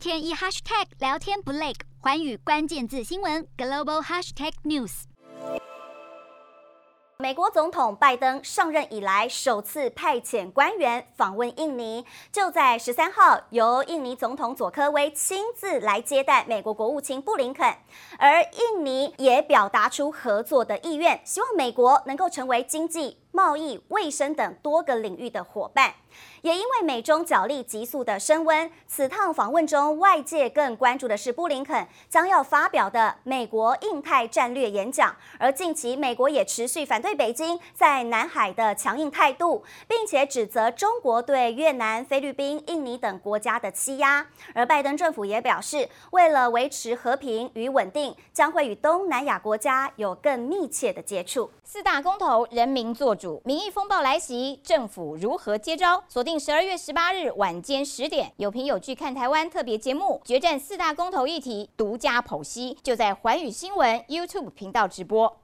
天一 hashtag 聊天不累，寰宇关键字新闻 global hashtag news。美国总统拜登上任以来首次派遣官员访问印尼，就在十三号，由印尼总统佐科威亲自来接待美国国务卿布林肯，而印尼也表达出合作的意愿，希望美国能够成为经济、贸易、卫生等多个领域的伙伴。也因为美中角力急速的升温，此趟访问中，外界更关注的是布林肯将要发表的美国印太战略演讲。而近期，美国也持续反对北京在南海的强硬态度，并且指责中国对越南、菲律宾、印尼等国家的欺压。而拜登政府也表示，为了维持和平与稳定，将会与东南亚国家有更密切的接触。四大公投，人民做主，民意风暴来袭，政府如何接招？锁定十二月十八日晚间十点，有凭有据看台湾特别节目，决战四大公投议题，独家剖析，就在环宇新闻 YouTube 频道直播。